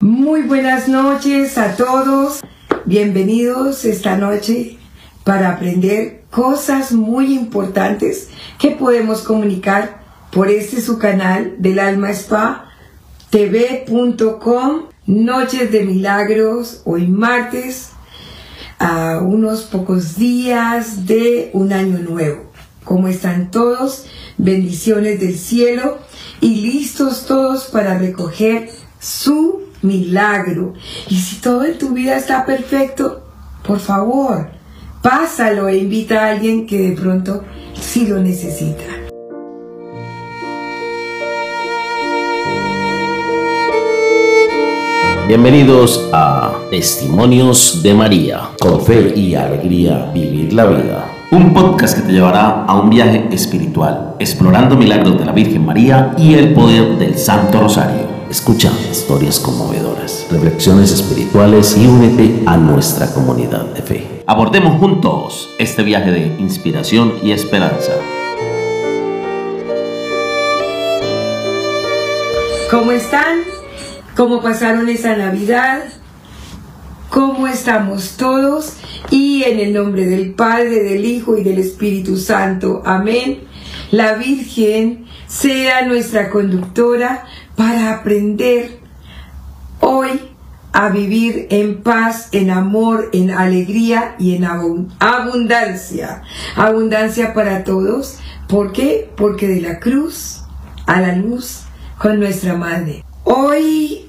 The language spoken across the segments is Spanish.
Muy buenas noches a todos. Bienvenidos esta noche para aprender cosas muy importantes que podemos comunicar por este su canal del Alma Spa tv.com Noches de Milagros hoy martes a unos pocos días de un año nuevo. ¿Cómo están todos? Bendiciones del cielo y listos todos para recoger su milagro. Y si todo en tu vida está perfecto, por favor, pásalo e invita a alguien que de pronto sí lo necesita. Bienvenidos a Testimonios de María. Con fe y alegría vivir la vida. Un podcast que te llevará a un viaje espiritual, explorando milagros de la Virgen María y el poder del Santo Rosario. Escucha historias conmovedoras, reflexiones espirituales y únete a nuestra comunidad de fe. Abordemos juntos este viaje de inspiración y esperanza. ¿Cómo están? ¿Cómo pasaron esa Navidad? ¿Cómo estamos todos? Y en el nombre del Padre, del Hijo y del Espíritu Santo. Amén. La Virgen sea nuestra conductora para aprender hoy a vivir en paz, en amor, en alegría y en abundancia. Abundancia para todos. ¿Por qué? Porque de la cruz a la luz con nuestra Madre. Hoy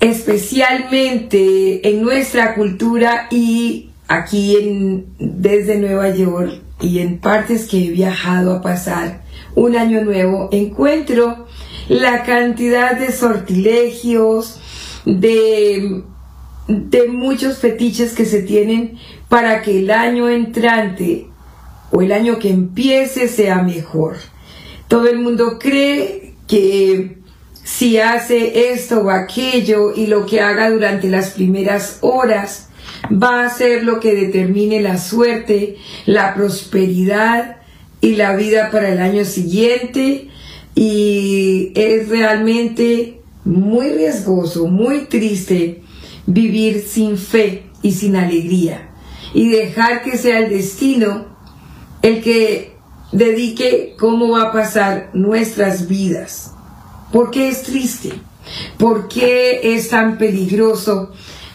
especialmente en nuestra cultura y aquí en, desde Nueva York y en partes que he viajado a pasar un año nuevo, encuentro la cantidad de sortilegios, de, de muchos fetiches que se tienen para que el año entrante o el año que empiece sea mejor. Todo el mundo cree que si hace esto o aquello y lo que haga durante las primeras horas va a ser lo que determine la suerte, la prosperidad y la vida para el año siguiente y es realmente muy riesgoso, muy triste vivir sin fe y sin alegría y dejar que sea el destino el que dedique cómo va a pasar nuestras vidas. ¿Por qué es triste? ¿Por qué es tan peligroso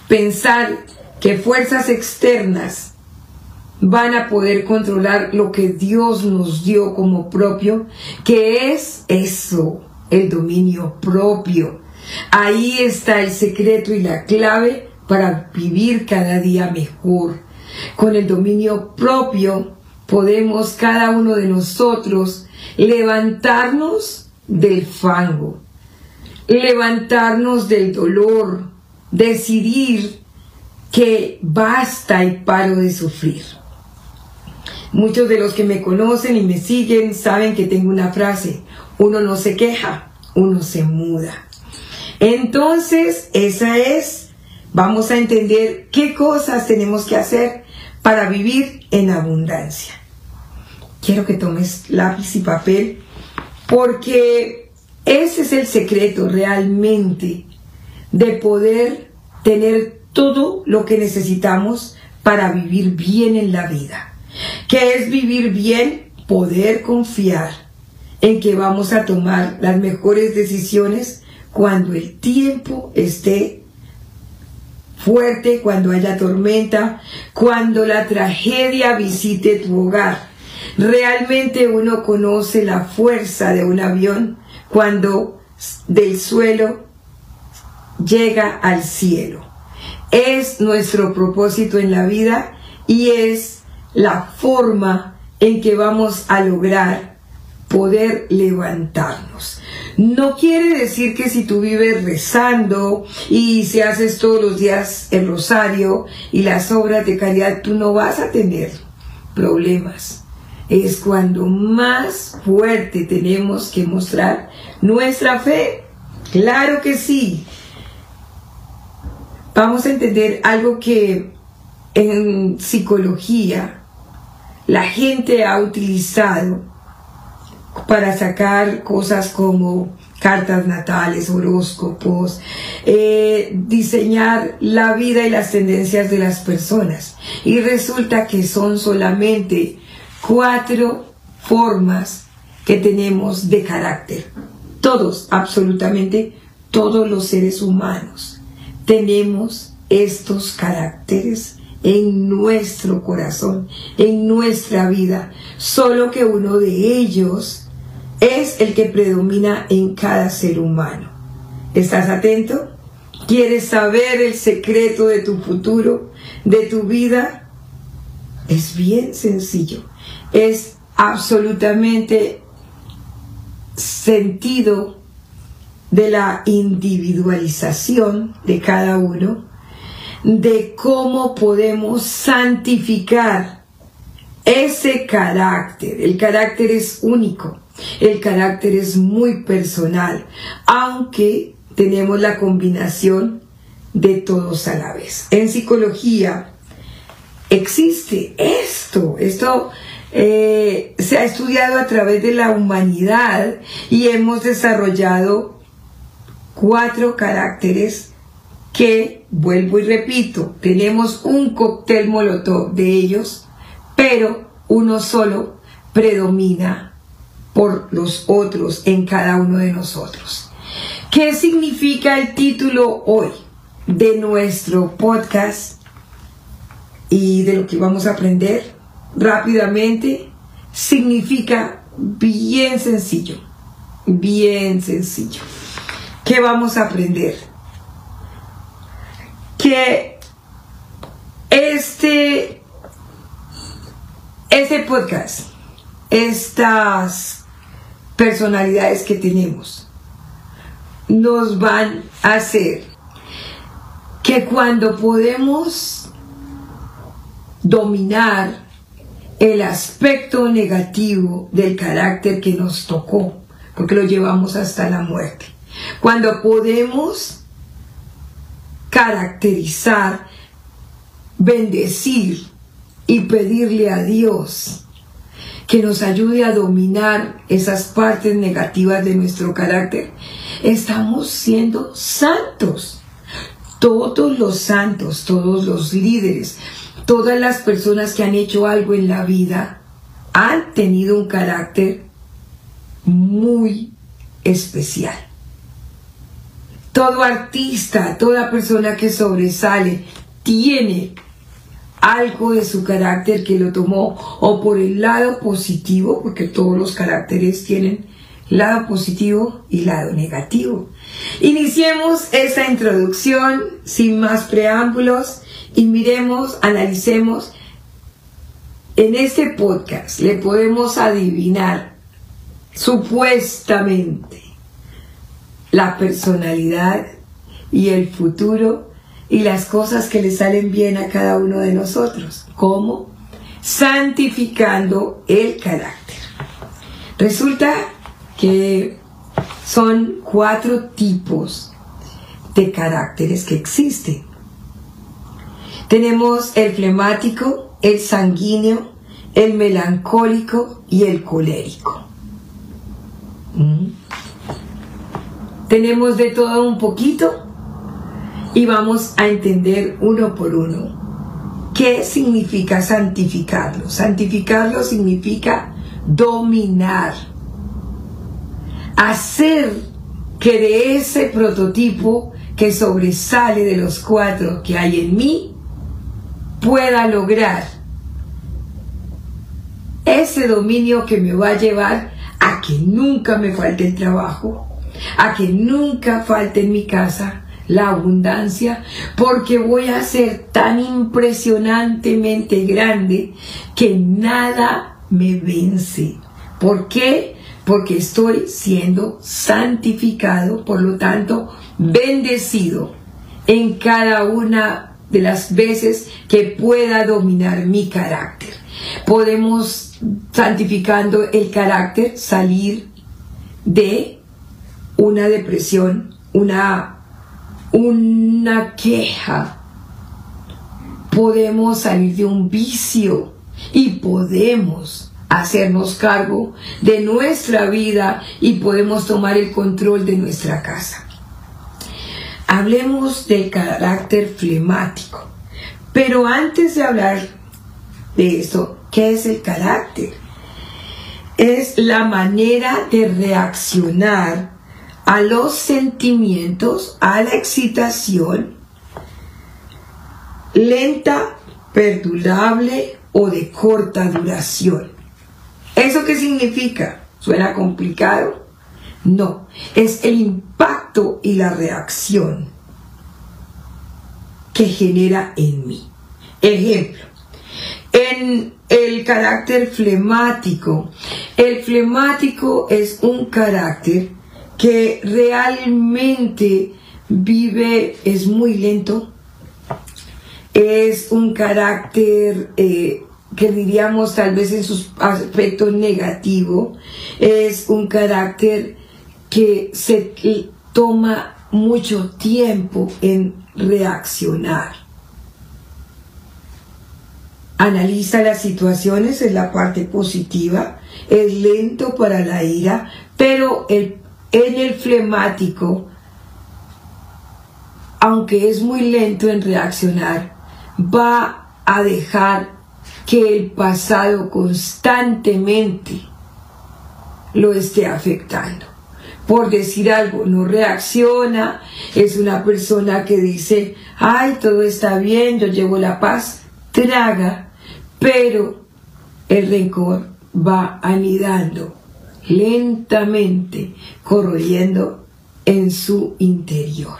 pensar que fuerzas externas van a poder controlar lo que Dios nos dio como propio? que es eso? El dominio propio. Ahí está el secreto y la clave para vivir cada día mejor. Con el dominio propio podemos cada uno de nosotros levantarnos del fango, levantarnos del dolor, decidir que basta y paro de sufrir. Muchos de los que me conocen y me siguen saben que tengo una frase, uno no se queja, uno se muda. Entonces, esa es, vamos a entender qué cosas tenemos que hacer para vivir en abundancia. Quiero que tomes lápiz y papel porque ese es el secreto realmente de poder tener todo lo que necesitamos para vivir bien en la vida. ¿Qué es vivir bien? Poder confiar en que vamos a tomar las mejores decisiones cuando el tiempo esté fuerte, cuando haya tormenta, cuando la tragedia visite tu hogar Realmente uno conoce la fuerza de un avión cuando del suelo llega al cielo. Es nuestro propósito en la vida y es la forma en que vamos a lograr poder levantarnos. No quiere decir que si tú vives rezando y si haces todos los días el rosario y las obras de caridad, tú no vas a tener problemas es cuando más fuerte tenemos que mostrar nuestra fe. Claro que sí. Vamos a entender algo que en psicología la gente ha utilizado para sacar cosas como cartas natales, horóscopos, eh, diseñar la vida y las tendencias de las personas. Y resulta que son solamente cuatro formas que tenemos de carácter. Todos, absolutamente todos los seres humanos, tenemos estos caracteres en nuestro corazón, en nuestra vida, solo que uno de ellos es el que predomina en cada ser humano. ¿Estás atento? ¿Quieres saber el secreto de tu futuro, de tu vida? Es bien sencillo. Es absolutamente sentido de la individualización de cada uno, de cómo podemos santificar ese carácter. El carácter es único. El carácter es muy personal, aunque tenemos la combinación de todos a la vez. En psicología existe esto, esto eh, se ha estudiado a través de la humanidad y hemos desarrollado cuatro caracteres que, vuelvo y repito, tenemos un cóctel molotov de ellos, pero uno solo predomina por los otros en cada uno de nosotros. ¿Qué significa el título hoy de nuestro podcast y de lo que vamos a aprender rápidamente? Significa bien sencillo, bien sencillo. ¿Qué vamos a aprender? Que este, este podcast, estas personalidades que tenemos nos van a hacer que cuando podemos dominar el aspecto negativo del carácter que nos tocó, porque lo llevamos hasta la muerte, cuando podemos caracterizar, bendecir y pedirle a Dios que nos ayude a dominar esas partes negativas de nuestro carácter, estamos siendo santos. Todos los santos, todos los líderes, todas las personas que han hecho algo en la vida han tenido un carácter muy especial. Todo artista, toda persona que sobresale, tiene algo de su carácter que lo tomó o por el lado positivo, porque todos los caracteres tienen lado positivo y lado negativo. Iniciemos esta introducción sin más preámbulos y miremos, analicemos. En este podcast le podemos adivinar supuestamente la personalidad y el futuro y las cosas que le salen bien a cada uno de nosotros. ¿Cómo? Santificando el carácter. Resulta que son cuatro tipos de caracteres que existen. Tenemos el flemático, el sanguíneo, el melancólico y el colérico. ¿Mm? Tenemos de todo un poquito y vamos a entender uno por uno qué significa santificarlo. Santificarlo significa dominar, hacer que de ese prototipo que sobresale de los cuatro que hay en mí, pueda lograr ese dominio que me va a llevar a que nunca me falte el trabajo, a que nunca falte en mi casa, la abundancia, porque voy a ser tan impresionantemente grande que nada me vence. ¿Por qué? Porque estoy siendo santificado, por lo tanto, bendecido en cada una de las veces que pueda dominar mi carácter. Podemos, santificando el carácter, salir de una depresión, una una queja. Podemos salir de un vicio y podemos hacernos cargo de nuestra vida y podemos tomar el control de nuestra casa. Hablemos del carácter flemático. Pero antes de hablar de eso, ¿qué es el carácter? Es la manera de reaccionar a los sentimientos, a la excitación, lenta, perdurable o de corta duración. ¿Eso qué significa? ¿Suena complicado? No, es el impacto y la reacción que genera en mí. Ejemplo, en el carácter flemático, el flemático es un carácter que realmente vive, es muy lento, es un carácter eh, que diríamos tal vez en sus aspectos negativo, es un carácter que se toma mucho tiempo en reaccionar. Analiza las situaciones en la parte positiva, es lento para la ira, pero en el flemático, aunque es muy lento en reaccionar, va a dejar que el pasado constantemente lo esté afectando. Por decir algo, no reacciona, es una persona que dice, ay, todo está bien, yo llevo la paz, traga, pero el rencor va anidando lentamente, corroyendo en su interior.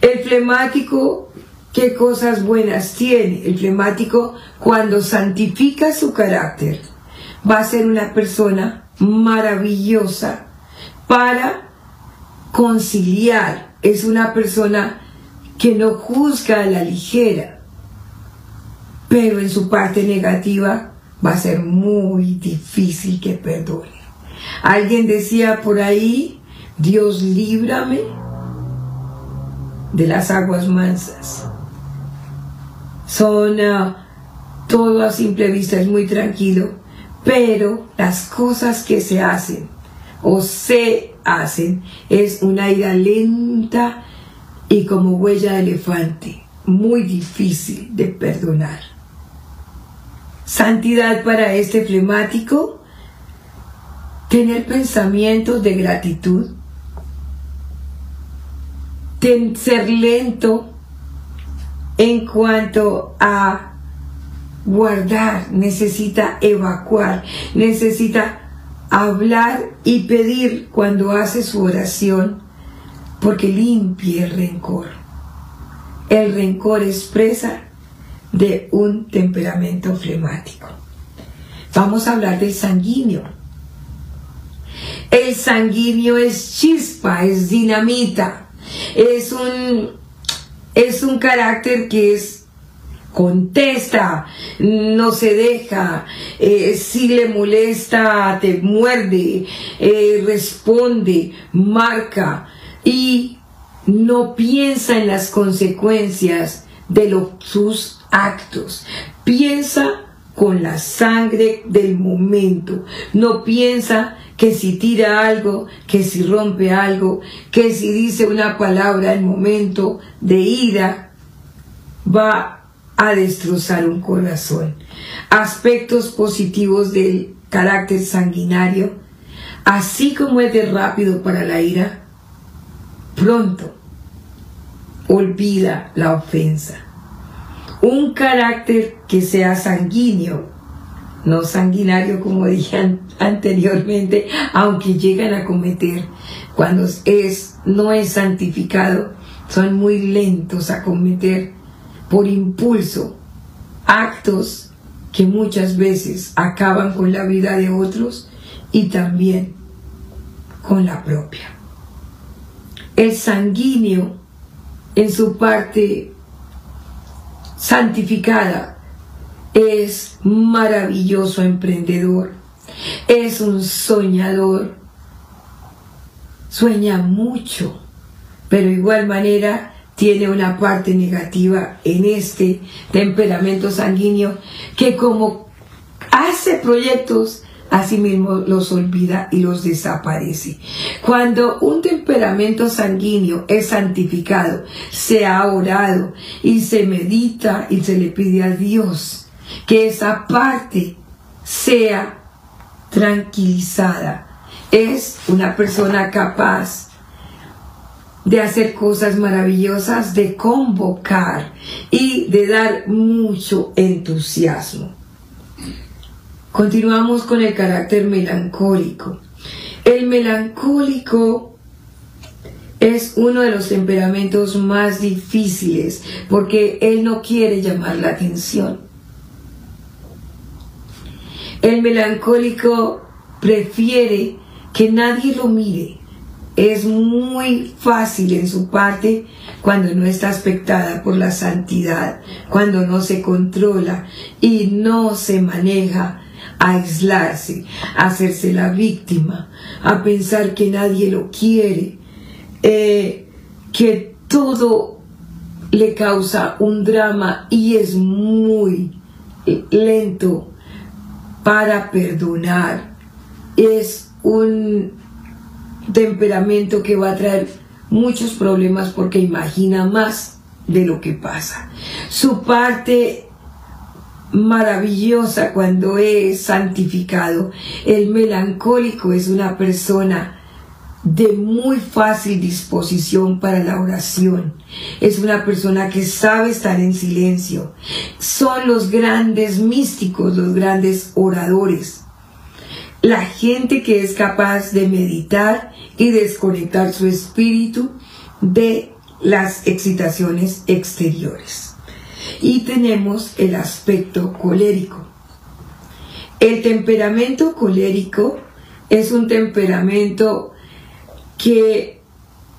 El flemático, ¿qué cosas buenas tiene? El flemático, cuando santifica su carácter, va a ser una persona maravillosa, para conciliar. Es una persona que no juzga a la ligera, pero en su parte negativa va a ser muy difícil que perdone. Alguien decía por ahí, Dios líbrame de las aguas mansas. Son todo a simple vista, es muy tranquilo, pero las cosas que se hacen o se hacen es una ira lenta y como huella de elefante, muy difícil de perdonar. Santidad para este flemático, tener pensamientos de gratitud, ser lento en cuanto a guardar, necesita evacuar, necesita hablar y pedir cuando hace su oración, porque limpie el rencor. El rencor expresa de un temperamento flemático. Vamos a hablar del sanguíneo. El sanguíneo es chispa, es dinamita, es un, es un carácter que es contesta, no se deja, eh, si le molesta, te muerde, eh, responde, marca y no piensa en las consecuencias de sus actos. Piensa con la sangre del momento. No piensa que si tira algo, que si rompe algo, que si dice una palabra en momento de ira, va a destrozar un corazón. Aspectos positivos del carácter sanguinario, así como es de rápido para la ira, pronto olvida la ofensa. Un carácter que sea sanguíneo, no sanguinario como dije anteriormente, aunque llegan a cometer cuando es no es santificado, son muy lentos a cometer por impulso actos que muchas veces acaban con la vida de otros y también con la propia. El sanguíneo en su parte santificada es maravilloso emprendedor, es un soñador, sueña mucho, pero igual manera tiene una parte negativa en este temperamento sanguíneo que como hace proyectos, asimismo los olvida y los desaparece. Cuando un temperamento sanguíneo es santificado, se ha orado y se medita y se le pide a Dios que esa parte sea tranquilizada. Es una persona capaz de hacer cosas maravillosas, de convocar y de dar mucho entusiasmo. Continuamos con el carácter melancólico. El melancólico es uno de los temperamentos más difíciles porque él no quiere llamar la atención. El melancólico prefiere que nadie lo mire. Es muy fácil en su parte cuando no está aspectada por la santidad, cuando no se controla y no se maneja a aislarse, a hacerse la víctima, a pensar que nadie lo quiere, eh, que todo le causa un drama y es muy lento para perdonar. Es un temperamento que va a traer muchos problemas porque imagina más de lo que pasa. Su parte maravillosa cuando es santificado. El melancólico es una persona de muy fácil disposición para la oración. Es una persona que sabe estar en silencio. Son los grandes místicos, los grandes oradores. La gente que es capaz de meditar y desconectar su espíritu de las excitaciones exteriores y tenemos el aspecto colérico. El temperamento colérico es un temperamento que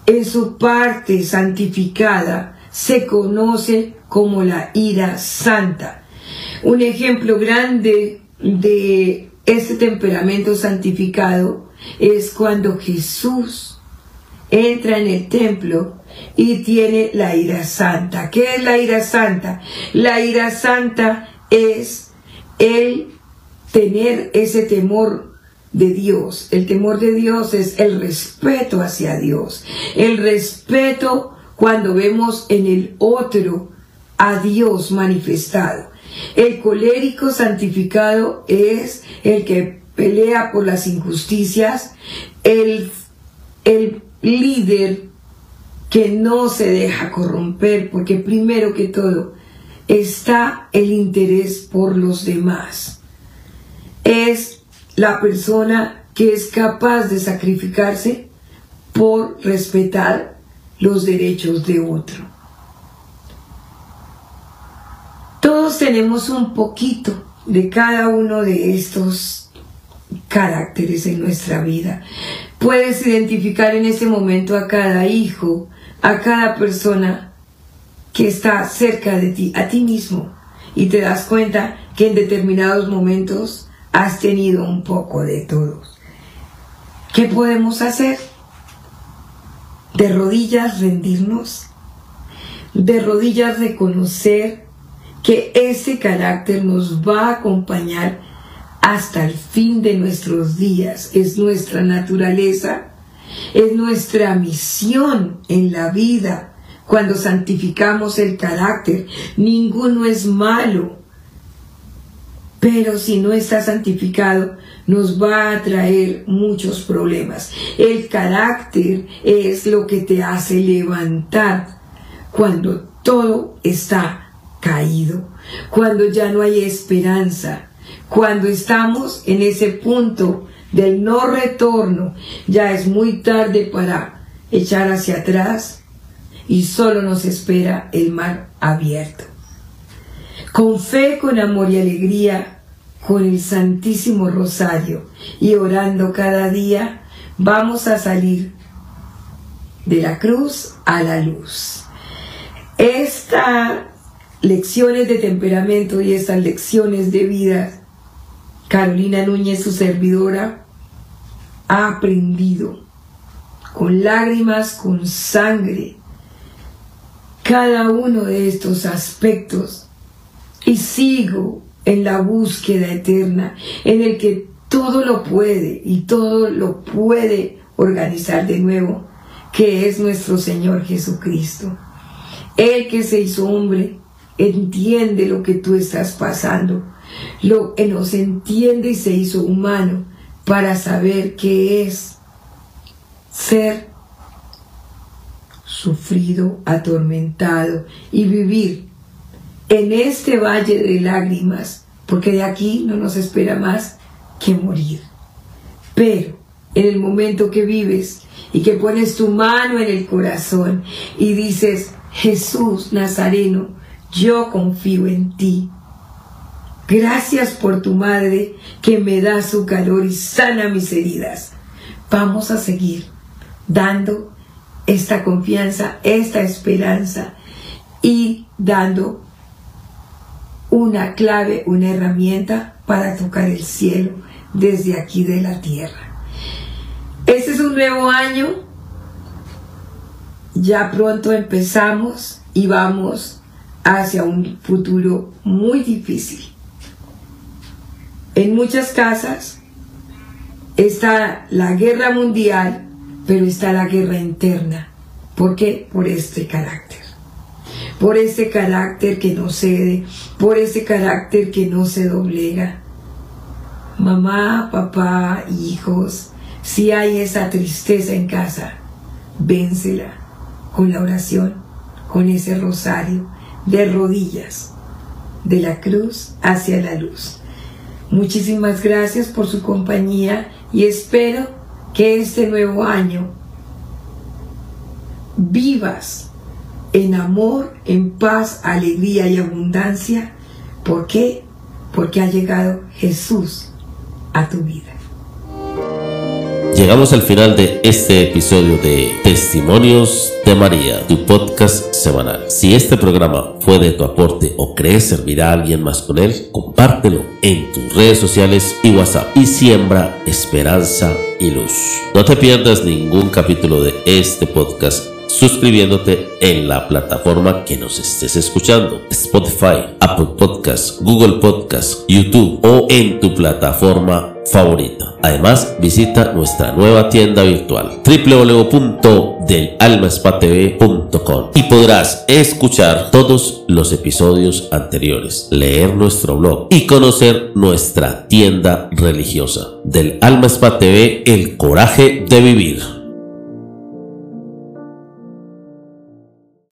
en su parte santificada se conoce como la ira santa. Un ejemplo grande de este temperamento santificado es cuando Jesús entra en el templo y tiene la ira santa. ¿Qué es la ira santa? La ira santa es el tener ese temor de Dios. El temor de Dios es el respeto hacia Dios. El respeto cuando vemos en el otro a Dios manifestado. El colérico santificado es el que pelea por las injusticias, el, el líder que no se deja corromper, porque primero que todo está el interés por los demás. Es la persona que es capaz de sacrificarse por respetar los derechos de otro. Todos tenemos un poquito de cada uno de estos caracteres en nuestra vida. Puedes identificar en ese momento a cada hijo, a cada persona que está cerca de ti, a ti mismo, y te das cuenta que en determinados momentos has tenido un poco de todos. ¿Qué podemos hacer? De rodillas rendirnos, de rodillas reconocer que ese carácter nos va a acompañar hasta el fin de nuestros días, es nuestra naturaleza es nuestra misión en la vida. Cuando santificamos el carácter, ninguno es malo. Pero si no está santificado, nos va a traer muchos problemas. El carácter es lo que te hace levantar cuando todo está caído, cuando ya no hay esperanza, cuando estamos en ese punto del no retorno, ya es muy tarde para echar hacia atrás y solo nos espera el mar abierto. Con fe, con amor y alegría, con el Santísimo Rosario y orando cada día, vamos a salir de la cruz a la luz. Estas lecciones de temperamento y estas lecciones de vida, Carolina Núñez, su servidora, ha aprendido con lágrimas, con sangre, cada uno de estos aspectos y sigo en la búsqueda eterna, en el que todo lo puede y todo lo puede organizar de nuevo, que es nuestro Señor Jesucristo. El que se hizo hombre entiende lo que tú estás pasando, lo que nos entiende y se hizo humano para saber qué es ser sufrido, atormentado y vivir en este valle de lágrimas, porque de aquí no nos espera más que morir. Pero en el momento que vives y que pones tu mano en el corazón y dices, Jesús Nazareno, yo confío en ti. Gracias por tu madre que me da su calor y sana mis heridas. Vamos a seguir dando esta confianza, esta esperanza y dando una clave, una herramienta para tocar el cielo desde aquí de la tierra. Este es un nuevo año, ya pronto empezamos y vamos hacia un futuro muy difícil. En muchas casas está la guerra mundial, pero está la guerra interna. ¿Por qué? Por este carácter. Por este carácter que no cede, por ese carácter que no se doblega. Mamá, papá, hijos, si hay esa tristeza en casa, vénsela con la oración, con ese rosario de rodillas, de la cruz hacia la luz. Muchísimas gracias por su compañía y espero que este nuevo año vivas en amor, en paz, alegría y abundancia. ¿Por qué? Porque ha llegado Jesús a tu vida. Llegamos al final de este episodio de Testimonios de María, tu podcast semanal. Si este programa fue de tu aporte o crees servir a alguien más con él, compártelo en tus redes sociales y WhatsApp y siembra esperanza y luz. No te pierdas ningún capítulo de este podcast suscribiéndote en la plataforma que nos estés escuchando, Spotify, Apple Podcasts, Google Podcasts, YouTube o en tu plataforma favorita. Además, visita nuestra nueva tienda virtual www.delalmaspatv.com y podrás escuchar todos los episodios anteriores, leer nuestro blog y conocer nuestra tienda religiosa. Del Alma Spa TV, el coraje de vivir.